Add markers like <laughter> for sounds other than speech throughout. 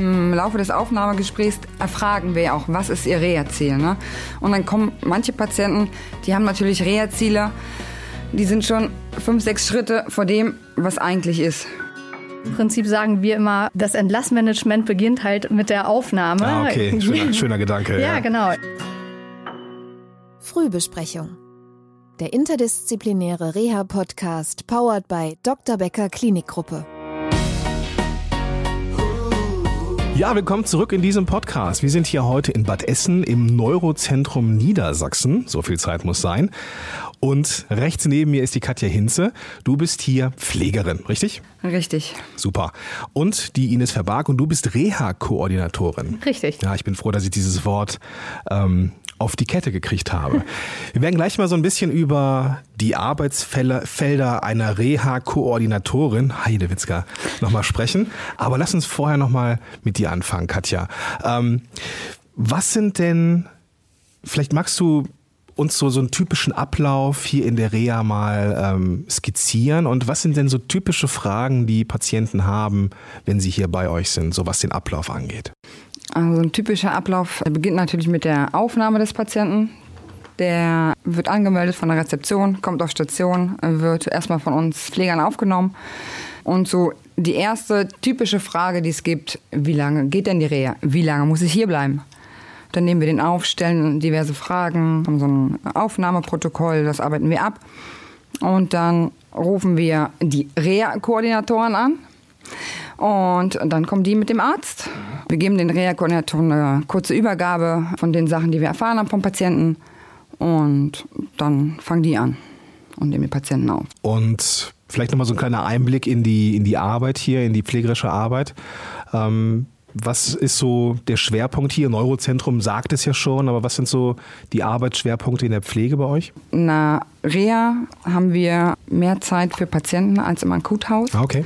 Im Laufe des Aufnahmegesprächs erfragen wir auch, was ist ihr Reha-Ziel. Ne? Und dann kommen manche Patienten, die haben natürlich Reha-Ziele, die sind schon fünf, sechs Schritte vor dem, was eigentlich ist. Im Prinzip sagen wir immer, das Entlassmanagement beginnt halt mit der Aufnahme. Ah, okay, <laughs> schöner, schöner Gedanke. ja, ja, genau. Frühbesprechung. Der interdisziplinäre Reha-Podcast powered by Dr. Becker Klinikgruppe. Ja, willkommen zurück in diesem Podcast. Wir sind hier heute in Bad Essen im Neurozentrum Niedersachsen. So viel Zeit muss sein. Und rechts neben mir ist die Katja Hinze. Du bist hier Pflegerin, richtig? Richtig. Super. Und die Ines Verbarg und du bist Reha-Koordinatorin. Richtig. Ja, ich bin froh, dass ich dieses Wort ähm, auf die Kette gekriegt habe. Wir werden gleich mal so ein bisschen über die Arbeitsfelder einer Reha-Koordinatorin, Heidewitzka, nochmal sprechen. Aber lass uns vorher nochmal mit dir anfangen, Katja. Ähm, was sind denn, vielleicht magst du uns so, so einen typischen Ablauf hier in der Reha mal ähm, skizzieren? Und was sind denn so typische Fragen, die Patienten haben, wenn sie hier bei euch sind, so was den Ablauf angeht? Also ein typischer Ablauf beginnt natürlich mit der Aufnahme des Patienten. Der wird angemeldet von der Rezeption, kommt auf Station, wird erstmal von uns Pflegern aufgenommen. Und so die erste typische Frage, die es gibt, wie lange geht denn die Reha? Wie lange muss ich hier bleiben? Dann nehmen wir den auf, stellen diverse Fragen, haben so ein Aufnahmeprotokoll, das arbeiten wir ab. Und dann rufen wir die Reha-Koordinatoren an. Und dann kommen die mit dem Arzt. Wir geben den Reha-Koordinatoren eine kurze Übergabe von den Sachen, die wir erfahren haben vom Patienten. Und dann fangen die an und nehmen den Patienten auf. Und vielleicht nochmal so ein kleiner Einblick in die, in die Arbeit hier, in die pflegerische Arbeit. Ähm, was ist so der Schwerpunkt hier? Neurozentrum sagt es ja schon, aber was sind so die Arbeitsschwerpunkte in der Pflege bei euch? In der Reha haben wir mehr Zeit für Patienten als im Akuthaus. Ah, okay.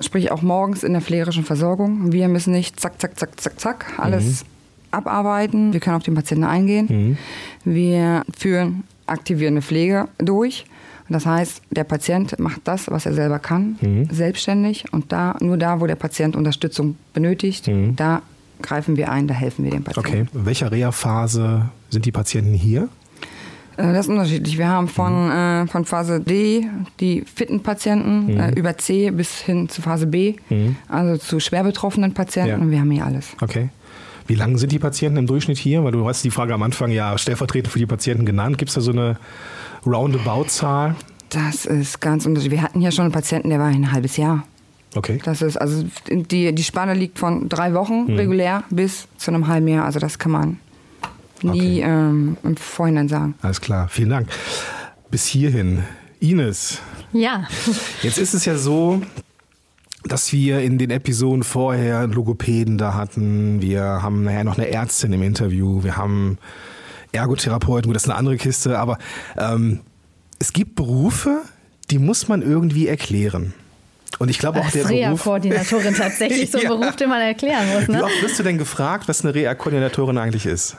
Sprich auch morgens in der pflegerischen Versorgung. Wir müssen nicht zack, zack, zack, zack, zack alles abarbeiten. Wir können auf den Patienten eingehen. Wir führen aktivierende Pflege durch. Das heißt, der Patient macht das, was er selber kann, selbstständig. Und da, nur da, wo der Patient Unterstützung benötigt, da greifen wir ein, da helfen wir dem Patienten. Okay. In welcher Reha-Phase sind die Patienten hier? Äh, Das ist unterschiedlich. Wir haben von, äh, von Phase D die fitten Patienten äh, über C bis hin zu Phase B, also zu schwer betroffenen Patienten. Ja. Und wir haben hier alles. Okay. Wie lange sind die Patienten im Durchschnitt hier? Weil du hast die Frage am Anfang ja stellvertretend für die Patienten genannt. Gibt es da so eine Roundabout-Zahl? Das ist ganz unterschiedlich. Wir hatten hier schon einen Patienten, der war hier ein halbes Jahr. Okay. Das ist also die, die Spanne liegt von drei Wochen regulär bis zu einem halben Jahr. Also das kann man nie Okay. ähm, im Vorhinein sagen. Alles klar. Vielen Dank. Bis hierhin. Ines, Ja. Jetzt ist es ja so, dass wir in den Episoden vorher einen Logopäden da hatten. Wir haben nachher noch eine Ärztin im Interview. Wir haben Ergotherapeuten. Gut, das ist eine andere Kiste. Aber ähm, es gibt Berufe, die muss man irgendwie erklären. Und ich glaube auch Als der Beruf. Reha-Koordinatorin tatsächlich so ein <laughs> Ja. Beruf, den man erklären muss. Wie Ne? oft wirst du denn gefragt, was eine Reha-Koordinatorin eigentlich ist?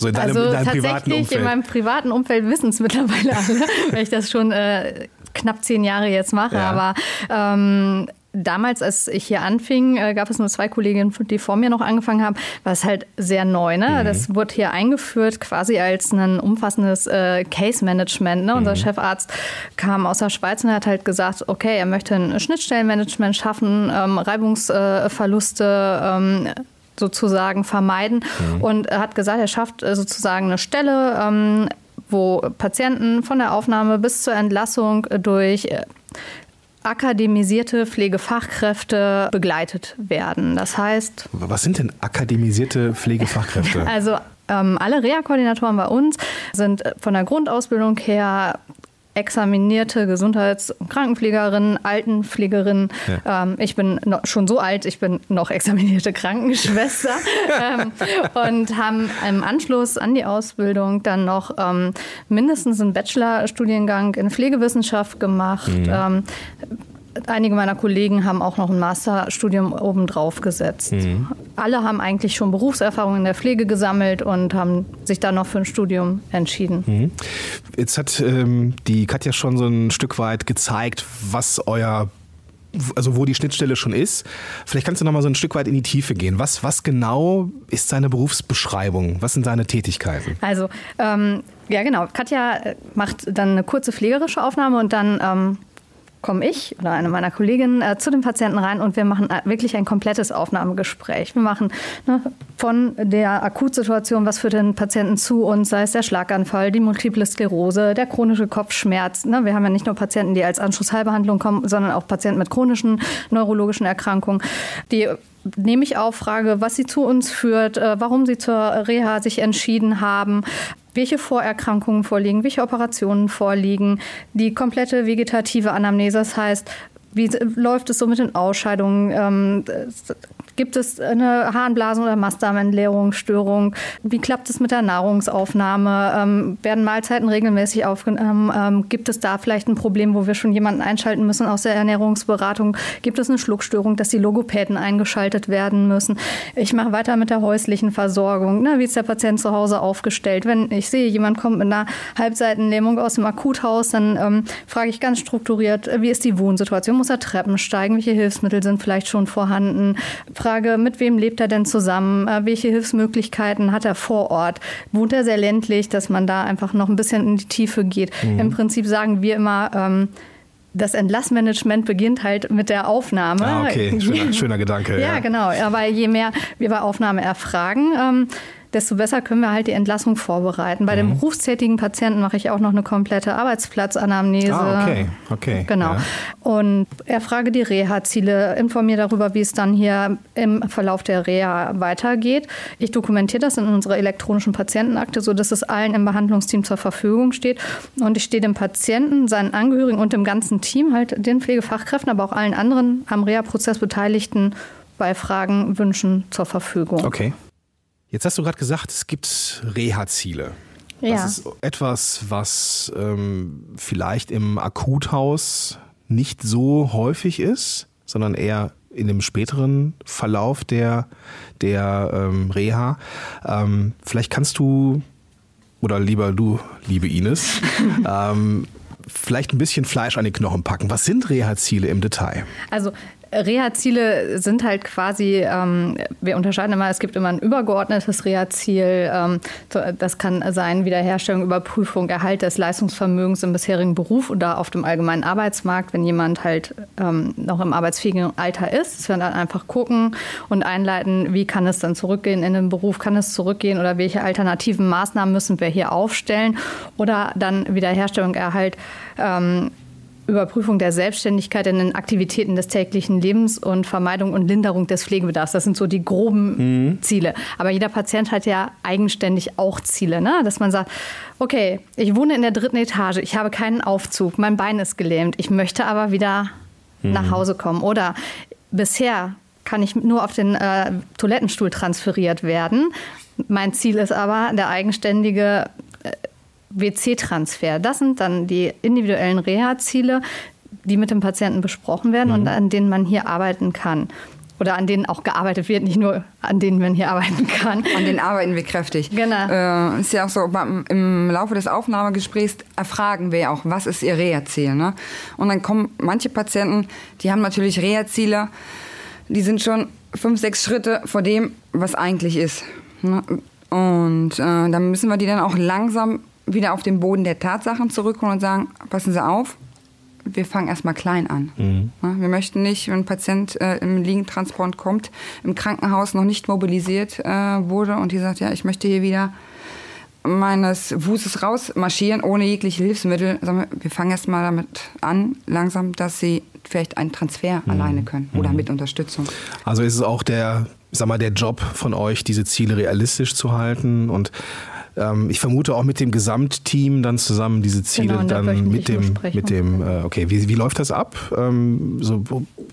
So in deinem, Also in deinem privaten tatsächlich Umfeld. in meinem privaten Umfeld wissen es mittlerweile alle, <laughs> weil ich das schon äh, knapp zehn Jahre jetzt mache. Ja. Aber ähm, damals, als ich hier anfing, äh, gab es nur zwei Kolleginnen, die vor mir noch angefangen haben, war es halt sehr neu. Mhm. Ne? Das wurde hier eingeführt quasi als ein umfassendes äh, Case-Management. Ne? Mhm. Unser Chefarzt kam aus der Schweiz und hat halt gesagt, okay, er möchte ein Schnittstellenmanagement schaffen, ähm, Reibungsverluste ähm, sozusagen vermeiden und er hat gesagt, er schafft äh, sozusagen eine Stelle, ähm, wo Patienten von der Aufnahme bis zur Entlassung durch äh, akademisierte Pflegefachkräfte begleitet werden. Das heißt, Was sind denn akademisierte Pflegefachkräfte? <laughs> also ähm, alle Reha-Koordinatoren bei uns sind äh, von der Grundausbildung her examinierte Gesundheits- und Krankenpflegerinnen, Altenpflegerinnen. Ähm, ich bin noch, schon so alt, ich bin noch examinierte <laughs> Krankenschwester ähm, und haben im Anschluss an die Ausbildung dann noch ähm, mindestens einen Bachelorstudiengang in Pflegewissenschaft gemacht. Ähm, Einige meiner Kollegen haben auch noch ein Masterstudium obendrauf gesetzt. Alle haben eigentlich schon Berufserfahrung in der Pflege gesammelt und haben sich dann noch für ein Studium entschieden. Jetzt hat ähm, die Katja schon so ein Stück weit gezeigt, was euer also wo die Schnittstelle schon ist. Vielleicht kannst du noch mal so ein Stück weit in die Tiefe gehen. Was, was genau ist seine Berufsbeschreibung? Was sind seine Tätigkeiten? Also, ähm, ja genau, Katja äh, macht dann eine kurze pflegerische Aufnahme und dann ähm, komme ich oder eine meiner Kolleginnen äh, zu dem Patienten rein und wir machen äh, wirklich ein komplettes Aufnahmegespräch. Wir machen ne, von der Akutsituation, was für den Patienten zu uns, sei es der Schlaganfall, die Multiple Sklerose, der chronische Kopfschmerz. Ne, wir haben ja nicht nur Patienten, die als Anschlussheilbehandlung kommen, sondern auch Patienten mit chronischen neurologischen Erkrankungen, die nehme ich auf, frage, was sie zu uns führt, äh, warum sie zur Reha sich entschieden haben, welche Vorerkrankungen vorliegen, welche Operationen vorliegen, die komplette vegetative Anamnese, das heißt, wie läuft es so mit den Ausscheidungen? Gibt es eine Harnblasen- oder Mastdarmentleerungsstörung? Wie klappt es mit der Nahrungsaufnahme? Ähm, werden Mahlzeiten regelmäßig aufgenommen? Ähm, gibt es da vielleicht ein Problem, wo wir schon jemanden einschalten müssen aus der Ernährungsberatung? Gibt es eine Schluckstörung, dass die Logopäden eingeschaltet werden müssen? Ich mache weiter mit der häuslichen Versorgung. Ne? Wie ist der Patient zu Hause aufgestellt? Wenn ich sehe, jemand kommt mit einer Halbseitenlähmung aus dem Akuthaus, dann ähm, frage ich ganz strukturiert, wie ist die Wohnsituation? Muss er Treppen steigen? Welche Hilfsmittel sind vielleicht schon vorhanden? Frage Frage, mit wem lebt er denn zusammen? Äh, welche Hilfsmöglichkeiten hat er vor Ort? Wohnt er sehr ländlich, dass man da einfach noch ein bisschen in die Tiefe geht? Mhm. Im Prinzip sagen wir immer, ähm, das Entlassmanagement beginnt halt mit der Aufnahme. Ah, okay, schöner, schöner Gedanke. <laughs> ja, ja, genau. Aber je mehr wir bei Aufnahme erfragen, ähm, desto besser können wir halt die Entlassung vorbereiten. Bei mhm. dem berufstätigen Patienten mache ich auch noch eine komplette Arbeitsplatzanamnese. Ah, okay, okay. Genau. Ja. Und erfrage die Reha-Ziele, informiere darüber, wie es dann hier im Verlauf der Reha weitergeht. Ich dokumentiere das in unserer elektronischen Patientenakte, sodass es allen im Behandlungsteam zur Verfügung steht. Und ich stehe dem Patienten, seinen Angehörigen und dem ganzen Team, halt den Pflegefachkräften, aber auch allen anderen am Reha-Prozess Beteiligten bei Fragen, Wünschen zur Verfügung. Okay. Jetzt hast du gerade gesagt, es gibt Reha-Ziele. Ja. Das ist etwas, was ähm, vielleicht im Akuthaus nicht so häufig ist, sondern eher in dem späteren Verlauf der, der ähm, Reha. Ähm, vielleicht kannst du, oder lieber du, liebe Ines, <laughs> ähm, vielleicht ein bisschen Fleisch an die Knochen packen. Was sind Reha-Ziele im Detail? Also Reha-Ziele sind halt quasi, ähm, wir unterscheiden immer, es gibt immer ein übergeordnetes Reha-Ziel. Ähm, das kann sein Wiederherstellung, Überprüfung, Erhalt des Leistungsvermögens im bisherigen Beruf oder auf dem allgemeinen Arbeitsmarkt, wenn jemand halt ähm, noch im arbeitsfähigen Alter ist. Dass wir dann einfach gucken und einleiten, wie kann es dann zurückgehen in den Beruf, kann es zurückgehen oder welche alternativen Maßnahmen müssen wir hier aufstellen oder dann Wiederherstellung, Erhalt ähm, Überprüfung der Selbstständigkeit in den Aktivitäten des täglichen Lebens und Vermeidung und Linderung des Pflegebedarfs. Das sind so die groben mhm. Ziele. Aber jeder Patient hat ja eigenständig auch Ziele, ne? dass man sagt, okay, ich wohne in der dritten Etage, ich habe keinen Aufzug, mein Bein ist gelähmt, ich möchte aber wieder mhm. nach Hause kommen. Oder bisher kann ich nur auf den äh, Toilettenstuhl transferiert werden. Mein Ziel ist aber der eigenständige WC-Transfer. Das sind dann die individuellen Reha-Ziele, die mit dem Patienten besprochen werden mhm. und an denen man hier arbeiten kann. Oder an denen auch gearbeitet wird, nicht nur an denen man hier arbeiten kann. An denen arbeiten wir kräftig. Genau. Äh, ist ja auch so, im Laufe des Aufnahmegesprächs erfragen wir auch, was ist ihr Reha-Ziel. Ne? Und dann kommen manche Patienten, die haben natürlich Reha-Ziele, die sind schon fünf, sechs Schritte vor dem, was eigentlich ist. Ne? Und äh, dann müssen wir die dann auch langsam wieder auf den Boden der Tatsachen zurückkommen und sagen, passen Sie auf, wir fangen erstmal klein an. Mhm. Wir möchten nicht, wenn ein Patient äh, im Liegentransport kommt, im Krankenhaus noch nicht mobilisiert äh, wurde und die sagt, ja, ich möchte hier wieder meines Fußes rausmarschieren, ohne jegliche Hilfsmittel. Wir, wir fangen erstmal damit an, langsam, dass sie vielleicht einen Transfer mhm. alleine können oder mhm. mit Unterstützung. Also ist es auch der, sag mal, der Job von euch, diese Ziele realistisch zu halten und ähm, ich vermute auch mit dem Gesamtteam dann zusammen diese Ziele genau, dann mit dem, mit dem, äh, okay, wie, wie läuft das ab? Ähm, so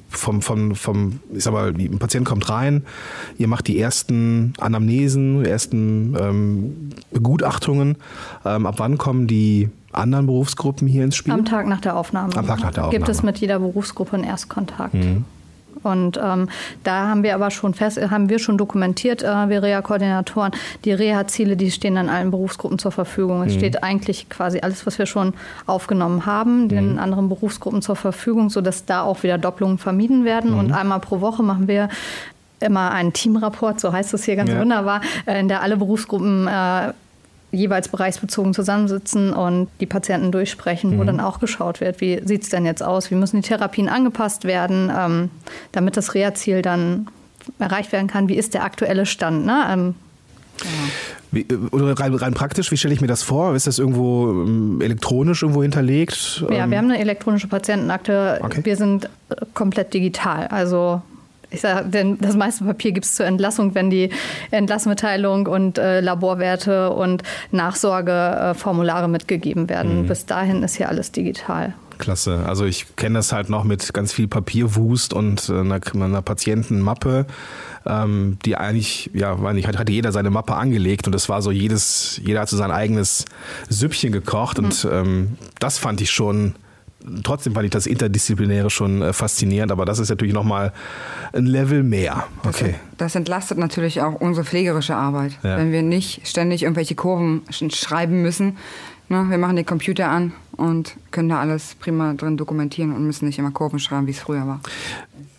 vom, vom, vom, ich sag mal, ein Patient kommt rein, ihr macht die ersten Anamnesen, die ersten ähm, Begutachtungen. Ähm, ab wann kommen die anderen Berufsgruppen hier ins Spiel? Am Tag nach der Aufnahme. Am Tag nach der Aufnahme. Gibt es mit jeder Berufsgruppe einen Erstkontakt. Mhm. Und ähm, da haben wir aber schon fest, haben wir schon dokumentiert, äh, wir Reha-Koordinatoren, die Reha-Ziele, die stehen an allen Berufsgruppen zur Verfügung. Es mhm. steht eigentlich quasi alles, was wir schon aufgenommen haben, den mhm. anderen Berufsgruppen zur Verfügung, sodass da auch wieder Doppelungen vermieden werden. Mhm. Und einmal pro Woche machen wir immer einen Teamrapport, so heißt es hier ganz ja. wunderbar, äh, in der alle Berufsgruppen äh, jeweils bereichsbezogen zusammensitzen und die Patienten durchsprechen, mhm. wo dann auch geschaut wird, wie sieht es denn jetzt aus, wie müssen die Therapien angepasst werden, ähm, damit das Reha-Ziel dann erreicht werden kann, wie ist der aktuelle Stand. Ne? Ähm, ja. Wie, äh, oder rein, rein, praktisch, wie stelle ich mir das vor? Ist das irgendwo ähm, elektronisch irgendwo hinterlegt? Ja, wir ähm, haben eine elektronische Patientenakte. Okay. Wir sind äh, komplett digital. Also ich sage, denn das meiste Papier gibt es zur Entlassung, wenn die Entlassmitteilung und äh, Laborwerte und Nachsorgeformulare äh, mitgegeben werden. Mhm. Bis dahin ist hier alles digital. Klasse. Also ich kenne das halt noch mit ganz viel Papierwust und äh, einer, einer Patientenmappe, ähm, die eigentlich, ja, weiß nicht, hatte jeder seine Mappe angelegt und das war so jedes, jeder hat so sein eigenes Süppchen gekocht mhm. und ähm, das fand ich schon trotzdem fand ich das Interdisziplinäre schon äh, faszinierend, aber das ist natürlich nochmal ein Level mehr. Okay. Das, das, entlastet natürlich auch unsere pflegerische Arbeit, ja. wenn wir nicht ständig irgendwelche Kurven schreiben müssen. Ne? Wir machen den Computer an und können da alles prima drin dokumentieren und müssen nicht immer Kurven schreiben, wie es früher war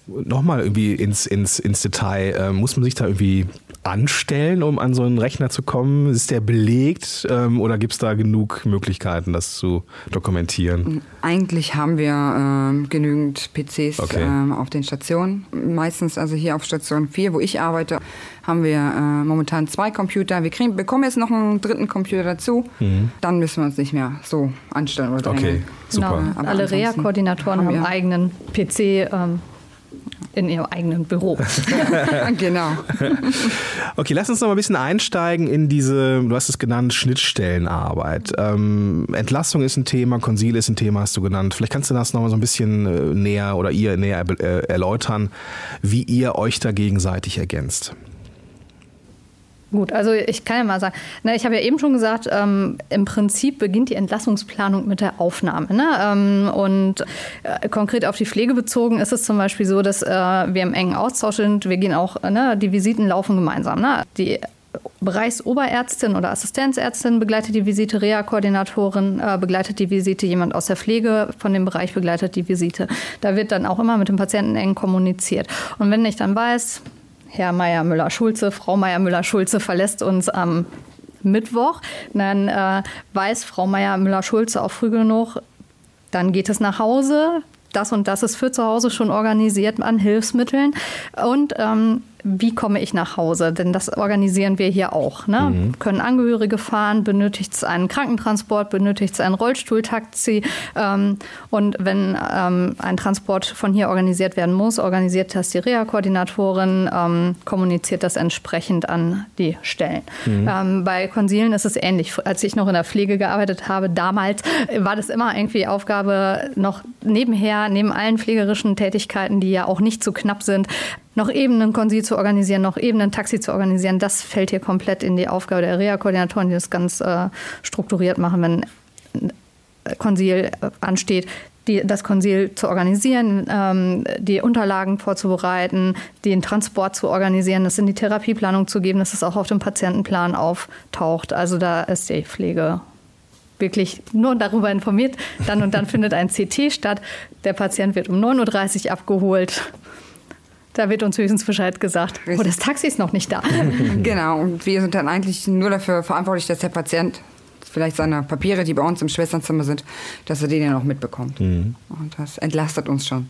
nochmal irgendwie ins, ins, ins Detail, äh, muss man sich da irgendwie anstellen, um an so einen Rechner zu kommen? Ist der belegt ähm, oder gibt es da genug Möglichkeiten, das zu dokumentieren? Eigentlich haben wir ähm, genügend PCs okay. ähm, auf den Stationen. Meistens, also hier auf Station 4, wo ich arbeite, haben wir äh, momentan zwei Computer. Wir kriegen, bekommen jetzt noch einen dritten Computer dazu. Mhm. Dann müssen wir uns nicht mehr so anstellen. Oder okay, super. Genau. Alle Reha-Koordinatoren haben, haben einen eigenen PC ähm, in ihrem eigenen Büro. <laughs> genau. Okay, lass uns noch mal ein bisschen einsteigen in diese, du hast es genannt, Schnittstellenarbeit. Ähm, Entlassung ist ein Thema, Konsil ist ein Thema, hast du genannt. Vielleicht kannst du das noch mal so ein bisschen äh, näher oder ihr näher äh, erläutern, wie ihr euch da gegenseitig ergänzt. Gut, also ich kann ja mal sagen, ne, ich habe ja eben schon gesagt, ähm, im Prinzip beginnt die Entlassungsplanung mit der Aufnahme. Ne? Ähm, und äh, konkret auf die Pflege bezogen ist es zum Beispiel so, dass äh, wir im engen Austausch sind. Wir gehen auch, ne, die Visiten laufen gemeinsam. Ne? Die Bereichsoberärztin oder Assistenzärztin begleitet die Visite, Reha-Koordinatorin äh, begleitet die Visite, jemand aus der Pflege von dem Bereich begleitet die Visite. Da wird dann auch immer mit dem Patienten eng kommuniziert. Und wenn ich dann weiß, Herr Meier Müller-Schulze, Frau Meier Müller-Schulze verlässt uns am Mittwoch. Dann äh, weiß Frau Meier Müller-Schulze auch früh genug, dann geht es nach Hause. Das und das ist für zu Hause schon organisiert an Hilfsmitteln. Und ähm, wie komme ich nach Hause? Denn das organisieren wir hier auch. Ne? Mhm. Können Angehörige fahren? Benötigt es einen Krankentransport? Benötigt es ein Rollstuhltaxi? Ähm, und wenn ähm, ein Transport von hier organisiert werden muss, organisiert das die Reha-Koordinatorin, ähm, kommuniziert das entsprechend an die Stellen. Mhm. Ähm, bei Konsilen ist es ähnlich. Als ich noch in der Pflege gearbeitet habe, damals war das immer irgendwie Aufgabe, noch nebenher, neben allen pflegerischen Tätigkeiten, die ja auch nicht zu knapp sind, noch eben ein Konsil zu organisieren, noch eben ein Taxi zu organisieren, das fällt hier komplett in die Aufgabe der Reha-Koordinatoren, die das ganz äh, strukturiert machen, wenn Konsil äh, ansteht. Die, das Konsil zu organisieren, ähm, die Unterlagen vorzubereiten, den Transport zu organisieren, das in die Therapieplanung zu geben, dass es auch auf dem Patientenplan auftaucht. Also da ist die Pflege wirklich nur darüber informiert. Dann und dann <laughs> findet ein CT statt. Der Patient wird um 9.30 Uhr abgeholt. Da wird uns höchstens Bescheid gesagt. Oh, das Taxi ist noch nicht da. <laughs> genau, und wir sind dann eigentlich nur dafür verantwortlich, dass der Patient vielleicht seine Papiere, die bei uns im Schwesternzimmer sind, dass er den ja noch mitbekommt. Mhm. Und das entlastet uns schon.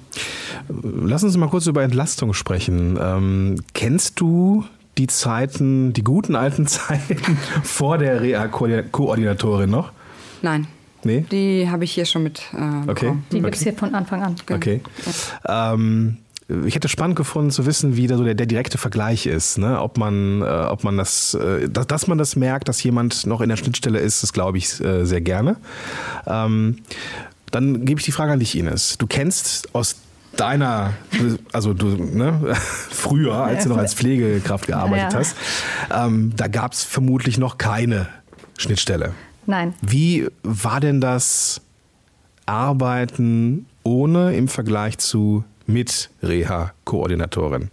Lass uns mal kurz über Entlastung sprechen. Ähm, kennst du die Zeiten, die guten alten <laughs> Zeiten vor der Reha-Koordinatorin noch? Nein. Nee? Die habe ich hier schon mit. Äh, okay. Die gibt es hier von Anfang an. Okay. Ähm, ich hätte spannend gefunden zu wissen, wie da so der, der direkte Vergleich ist. Ne? Ob man, äh, ob man das, äh, dass, dass, man das merkt, dass jemand noch in der Schnittstelle ist, das glaube ich äh, sehr gerne. Ähm, dann gebe ich die Frage an dich, Ines. Du kennst aus deiner, also du, ne, <laughs> früher, als du noch als Pflegekraft gearbeitet ja. hast, ähm, da gab es vermutlich noch keine Schnittstelle. Nein. Wie war denn das Arbeiten ohne im Vergleich zu mit Reha Reha-Koordinatorin?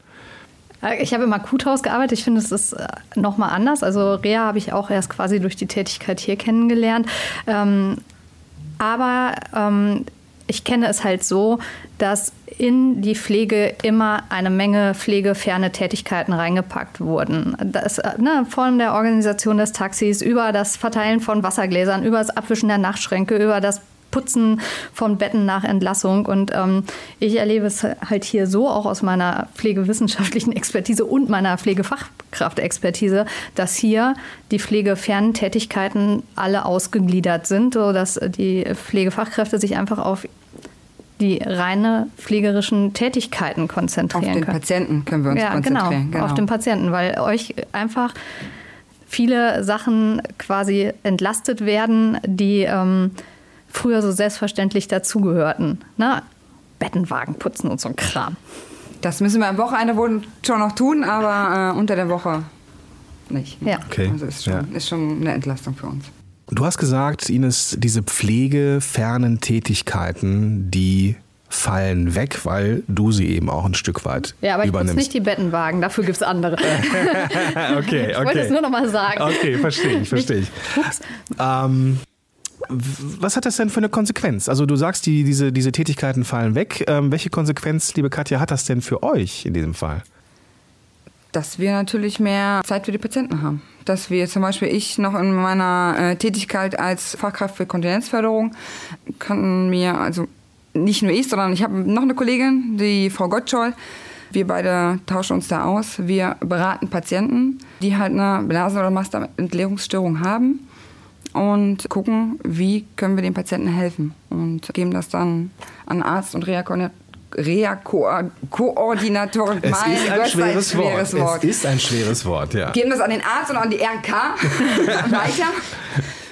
Äh, ich habe im Akuthaus gearbeitet. Ich finde, es ist äh, nochmal anders. Also Reha habe ich auch erst quasi durch die Tätigkeit hier kennengelernt. Ähm, aber ähm, ich kenne es halt so, dass in die Pflege immer eine Menge pflegeferne Tätigkeiten reingepackt wurden. Das, äh, ne, von der Organisation des Taxis über das Verteilen von Wassergläsern, über das Abwischen der Nachtschränke, über das Putzen von Betten nach Entlassung. Und ähm, ich erlebe es halt hier so, auch aus meiner pflegewissenschaftlichen Expertise und meiner Pflegefachkraftexpertise, dass hier die pflegefernen Tätigkeiten alle ausgegliedert sind, sodass die Pflegefachkräfte sich einfach auf die reine pflegerischen Tätigkeiten konzentrieren können. Auf den können. Patienten können wir uns ja, konzentrieren. Genau, genau, auf den Patienten, weil euch einfach viele Sachen quasi entlastet werden, die ähm, früher so selbstverständlich dazugehörten. Ne? Bettenwagen putzen und so ein Kram. Das müssen wir am Wochenende wohl schon noch tun, aber äh, unter der Woche nicht. Ja. Okay. Also ist schon, Ja. ist schon eine Entlastung für uns. Du hast gesagt, Ines, diese pflegefernen Tätigkeiten, die fallen weg, weil du sie eben auch ein Stück weit Ja, aber ich übernimmst. nicht die Bettenwagen, dafür gibt es andere. <laughs> okay, <laughs> Ich wollte es nur noch mal sagen. Okay, verstehe ich, verstehe ich. Ups. Ähm, was hat das denn für eine Konsequenz? Also du sagst, die, diese, diese Tätigkeiten fallen weg. Ähm, welche Konsequenz, liebe Katja, hat das denn für euch in diesem Fall? Dass wir natürlich mehr Zeit für die Patienten haben. Dass wir zum Beispiel, ich noch in meiner äh, Tätigkeit als Fachkraft für Kontinenzförderung, kann mir, also nicht nur ich, sondern ich habe noch eine Kollegin, die Frau Gottschall. Wir beide tauschen uns da aus. Wir beraten Patienten, die halt eine Blasen- oder Masterentleerungsstörung haben und gucken, wie können wir den Patienten helfen und geben das dann an Arzt und Reha-Koordinatoren. Reha-Koordinatoren. Es Mein ist ein Gott, schweres, ein schweres Wort. Wort. Es ist ein schweres Wort, ja. Geben das an den Arzt und an die RNK <laughs> weiter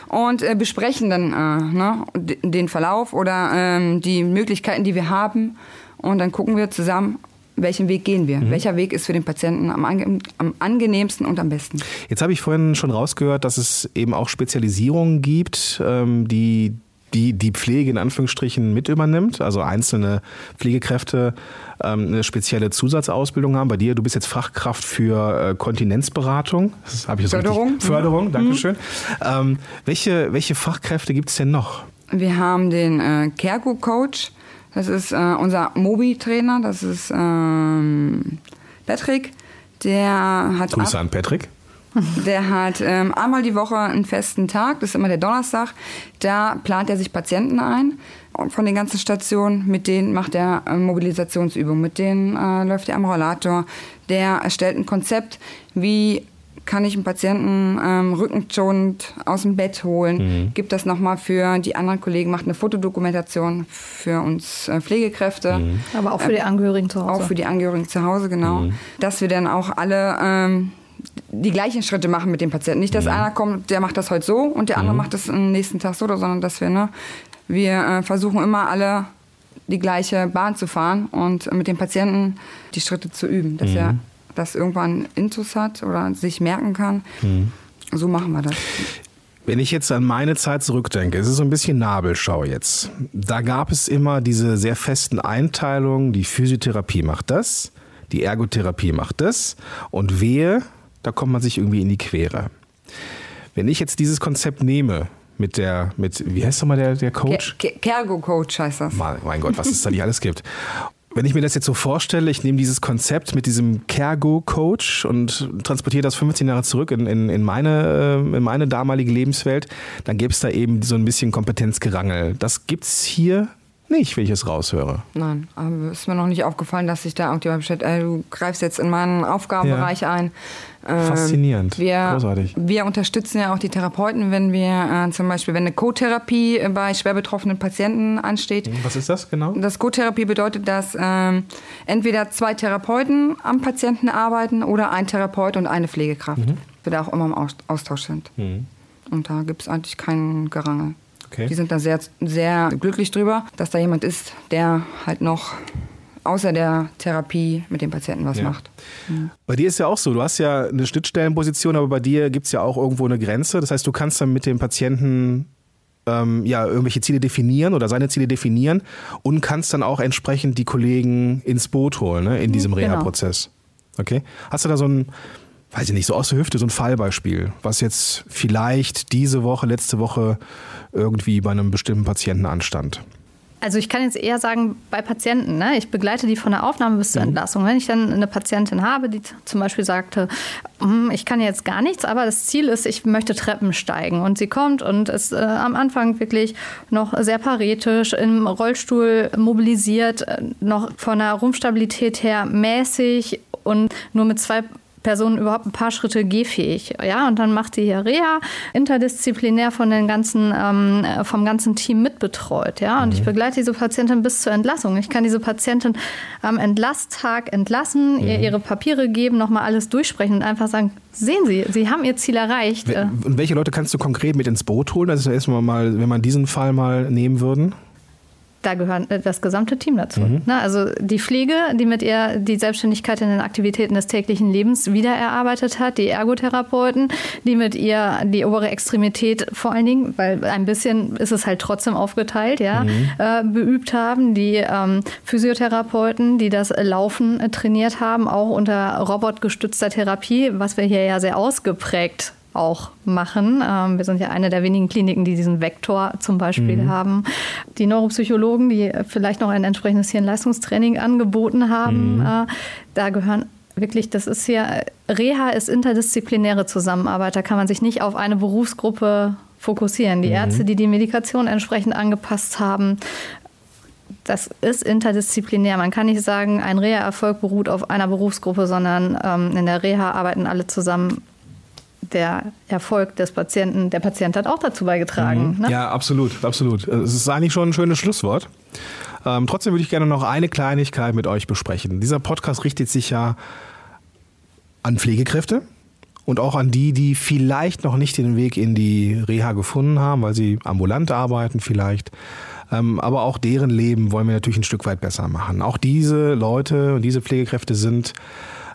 und äh, besprechen dann äh, ne, den Verlauf oder ähm, die Möglichkeiten, die wir haben. Und dann gucken wir zusammen, welchen Weg gehen wir. Welcher Weg ist für den Patienten am, ange am angenehmsten und am besten. Jetzt habe ich vorhin schon rausgehört, dass es eben auch Spezialisierungen gibt, ähm, die die die Pflege in Anführungsstrichen mit übernimmt, also einzelne Pflegekräfte ähm, eine spezielle Zusatzausbildung haben. Bei dir, du bist jetzt Fachkraft für äh, Kontinenzberatung. Das habe ich jetzt Förderung. Richtig? Förderung, danke schön. Ähm, welche, welche Fachkräfte gibt es denn noch? Wir haben den äh, Kergo-Coach. Das ist äh, unser Mobi-Trainer. Das ist ähm, Patrick. Der hat Grüße an Patrick. <laughs> Der hat ähm, einmal die Woche einen festen Tag, das ist immer der Donnerstag. Da plant er sich Patienten ein von den ganzen Stationen. Mit denen macht er äh, Mobilisationsübungen, mit denen äh, läuft er am Rollator. Der erstellt ein Konzept, wie kann ich einen Patienten ähm, rückenschonend aus dem Bett holen. Gibt das nochmal für die anderen Kollegen, macht eine Fotodokumentation für uns äh, Pflegekräfte. Aber auch für die Angehörigen zu Hause. Auch für die Angehörigen zu Hause, genau. Dass wir dann auch alle ähm, die gleichen Schritte machen mit dem Patienten. Nicht, dass einer kommt, der macht das heute so und der andere macht das am nächsten Tag so, sondern dass wir, ne, wir äh, versuchen immer alle die gleiche Bahn zu fahren und mit dem Patienten die Schritte zu üben, dass er das irgendwann Intus hat oder sich merken kann. So machen wir das. Wenn ich jetzt an meine Zeit zurückdenke, es ist so ein bisschen Nabelschau jetzt. Da gab es immer diese sehr festen Einteilungen, die Physiotherapie macht das, die Ergotherapie macht das und wehe, da kommt man sich irgendwie in die Quere. Wenn ich jetzt dieses Konzept nehme mit der, mit, wie heißt nochmal der, der Coach? Ke- Ke- Kergo-Coach heißt das. Mein, mein Gott, was es da nicht alles gibt. Wenn ich mir das jetzt so vorstelle, ich nehme dieses Konzept mit diesem Kergo-Coach und transportiere das 15 Jahre zurück in, in, in, meine, äh, in meine damalige Lebenswelt, dann gäbe es da eben so ein bisschen Kompetenzgerangel. Das gibt's hier nicht, wenn ich es raushöre. Nein, aber ist mir noch nicht aufgefallen, dass sich da irgendjemand bestellt, ey, du greifst jetzt in meinen Aufgabenbereich ein. Ähm, Faszinierend. Wir, Großartig. Wir unterstützen ja auch die Therapeuten, wenn wir äh, zum Beispiel, wenn eine Co-Therapie äh, bei schwer betroffenen Patienten ansteht. Was ist das genau? Das Co-Therapie bedeutet, dass ähm, entweder zwei Therapeuten am Patienten arbeiten oder ein Therapeut und eine Pflegekraft. Wir da auch immer im Aus- Austausch sind. Und da gibt es eigentlich keinen Gerangel. Okay. Die sind da sehr, sehr glücklich drüber, dass da jemand ist, der halt noch außer der Therapie mit dem Patienten was Ja. macht. Bei dir ist ja auch so, du hast ja eine Schnittstellenposition, aber bei dir gibt es ja auch irgendwo eine Grenze. Das heißt, du kannst dann mit dem Patienten ähm, ja, irgendwelche Ziele definieren oder seine Ziele definieren und kannst dann auch entsprechend die Kollegen ins Boot holen, ne, in diesem genau. Reha-Prozess. Okay. Hast du da so ein, weiß ich nicht, so aus der Hüfte, so ein Fallbeispiel, was jetzt vielleicht diese Woche, letzte Woche irgendwie bei einem bestimmten Patienten anstand? Also ich kann jetzt eher sagen, bei Patienten, ne? ich begleite die von der Aufnahme bis zur mhm. Entlassung. Wenn ich dann eine Patientin habe, die zum Beispiel sagte, hm, ich kann jetzt gar nichts, aber das Ziel ist, ich möchte Treppen steigen. Und sie kommt und ist äh, am Anfang wirklich noch sehr paretisch, im Rollstuhl mobilisiert, äh, noch von der Rumpfstabilität her mäßig und nur mit zwei Person überhaupt ein paar Schritte gehfähig. Ja, und dann macht die hier Reha, interdisziplinär von den ganzen, ähm, vom ganzen Team mitbetreut. Ja, und mhm. ich begleite diese Patientin bis zur Entlassung. Ich kann diese Patientin am Entlasttag entlassen, mhm. ihr ihre Papiere geben, nochmal alles durchsprechen und einfach sagen, sehen Sie, Sie haben Ihr Ziel erreicht. Und welche Leute kannst du konkret mit ins Boot holen? Das ist erstmal mal, wenn man diesen Fall mal nehmen würden da gehört äh, das gesamte Team dazu. Mhm. Ne? Also die Pflege, die mit ihr die Selbstständigkeit in den Aktivitäten des täglichen Lebens wiedererarbeitet hat, die Ergotherapeuten, die mit ihr die obere Extremität vor allen Dingen, weil ein bisschen ist es halt trotzdem aufgeteilt, ja, mhm. äh, beübt haben, die ähm, Physiotherapeuten, die das Laufen äh, trainiert haben, auch unter robotgestützter Therapie, was wir hier ja sehr ausgeprägt auch machen. Ähm, wir sind ja eine der wenigen Kliniken, die diesen Vektor zum Beispiel mhm. haben. Die Neuropsychologen, die vielleicht noch ein entsprechendes Hirnleistungstraining angeboten haben, mhm. Äh, da gehören wirklich, das ist hier, Reha ist interdisziplinäre Zusammenarbeit. Da kann man sich nicht auf eine Berufsgruppe fokussieren. Die mhm. Ärzte, die die Medikation entsprechend angepasst haben, das ist interdisziplinär. Man kann nicht sagen, ein Reha-Erfolg beruht auf einer Berufsgruppe, sondern ähm, in der Reha arbeiten alle zusammen der Erfolg des Patienten, der Patient hat auch dazu beigetragen. Mhm. Ne? Ja, absolut, absolut. Es ist eigentlich schon ein schönes Schlusswort. Ähm, trotzdem würde ich gerne noch eine Kleinigkeit mit euch besprechen. Dieser Podcast richtet sich ja an Pflegekräfte und auch an die, die vielleicht noch nicht den Weg in die Reha gefunden haben, weil sie ambulant arbeiten vielleicht. Ähm, aber auch deren Leben wollen wir natürlich ein Stück weit besser machen. Auch diese Leute und diese Pflegekräfte sind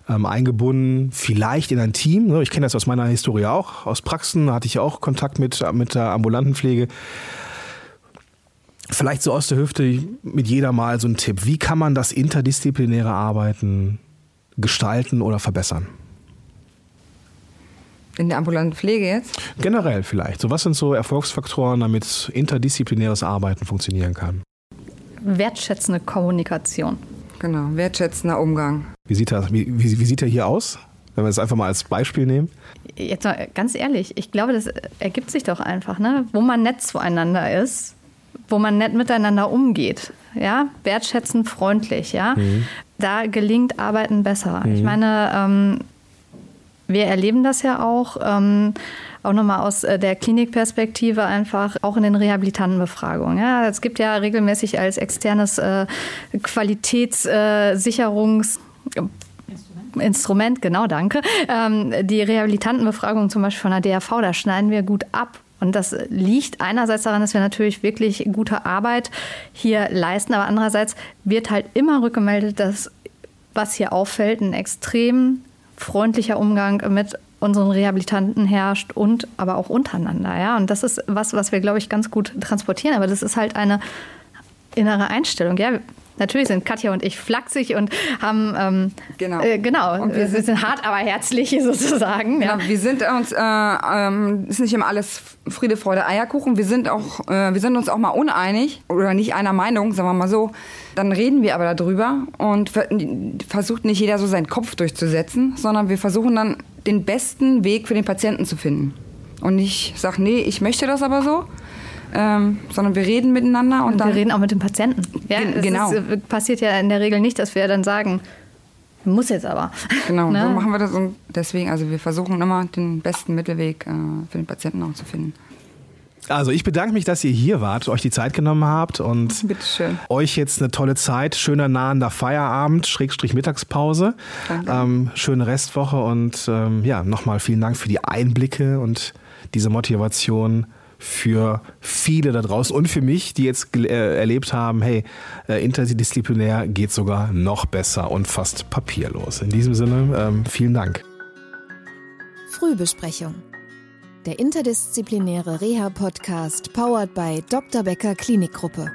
ähm, eingebunden, vielleicht in ein Team. Ne? Ich kenne das aus meiner Historie auch, aus Praxen da hatte ich auch Kontakt mit, mit der ambulanten Pflege. Vielleicht so aus der Hüfte mit jeder mal so ein Tipp. Wie kann man das interdisziplinäre Arbeiten gestalten oder verbessern? In der ambulanten Pflege jetzt? Generell vielleicht. So, was sind so Erfolgsfaktoren, damit interdisziplinäres Arbeiten funktionieren kann? Wertschätzende Kommunikation. Genau, wertschätzender Umgang. Wie sieht, er, wie, wie, wie sieht er hier aus? Wenn wir es einfach mal als Beispiel nehmen. Jetzt mal ganz ehrlich, ich glaube, das ergibt sich doch einfach, ne? wo man nett zueinander ist, wo man nett miteinander umgeht, ja, wertschätzend, freundlich, ja, mhm. da gelingt Arbeiten besser. Mhm. Ich meine, ähm, wir erleben das ja auch. Ähm, auch nochmal aus äh, der Klinikperspektive einfach auch in den Rehabilitantenbefragungen. Ja, es gibt ja regelmäßig als externes äh, Qualitätssicherungs Instrument, genau, danke. Ähm, die Rehabilitantenbefragung zum Beispiel von der DRV, da schneiden wir gut ab. Und das liegt einerseits daran, dass wir natürlich wirklich gute Arbeit hier leisten, aber andererseits wird halt immer rückgemeldet, dass was hier auffällt, ein extrem freundlicher Umgang mit unseren Rehabilitanten herrscht und aber auch untereinander. Ja? Und das ist was, was wir, glaube ich, ganz gut transportieren. Aber das ist halt eine innere Einstellung. Ja, natürlich sind Katja und ich flachsig und haben ähm, genau, äh, genau und wir sind, sind, hart, aber herzlich <laughs> sozusagen. Ja. Genau, wir sind uns, äh, ähm, ist nicht immer alles Friede, Freude, Eierkuchen. Wir sind auch, äh, wir sind uns auch mal uneinig oder nicht einer Meinung, sagen wir mal so. Dann reden wir aber darüber und versucht nicht jeder so seinen Kopf durchzusetzen, sondern wir versuchen dann den besten Weg für den Patienten zu finden. Und ich sage, nee, ich möchte das aber so. Ähm, sondern wir reden miteinander und, und dann. Wir reden auch mit dem Patienten. Ja, genau. Ist, äh, passiert ja in der Regel nicht, dass wir dann sagen, muss jetzt aber. Genau, <laughs> ne? so machen wir das und deswegen, also wir versuchen immer den besten Mittelweg äh, für den Patienten auch zu finden. Also ich bedanke mich, dass ihr hier wart, euch die Zeit genommen habt und <laughs> Bitteschön. euch jetzt eine tolle Zeit, schöner nahender Feierabend, Schrägstrich Mittagspause, ähm, schöne Restwoche und ähm, ja, nochmal vielen Dank für die Einblicke und diese Motivation für viele da draußen und für mich, die jetzt äh, erlebt haben, hey, äh, interdisziplinär geht sogar noch besser und fast papierlos. In diesem Sinne, ähm, vielen Dank. Frühbesprechung Der interdisziplinäre Reha-Podcast powered by Dr. Becker Klinikgruppe.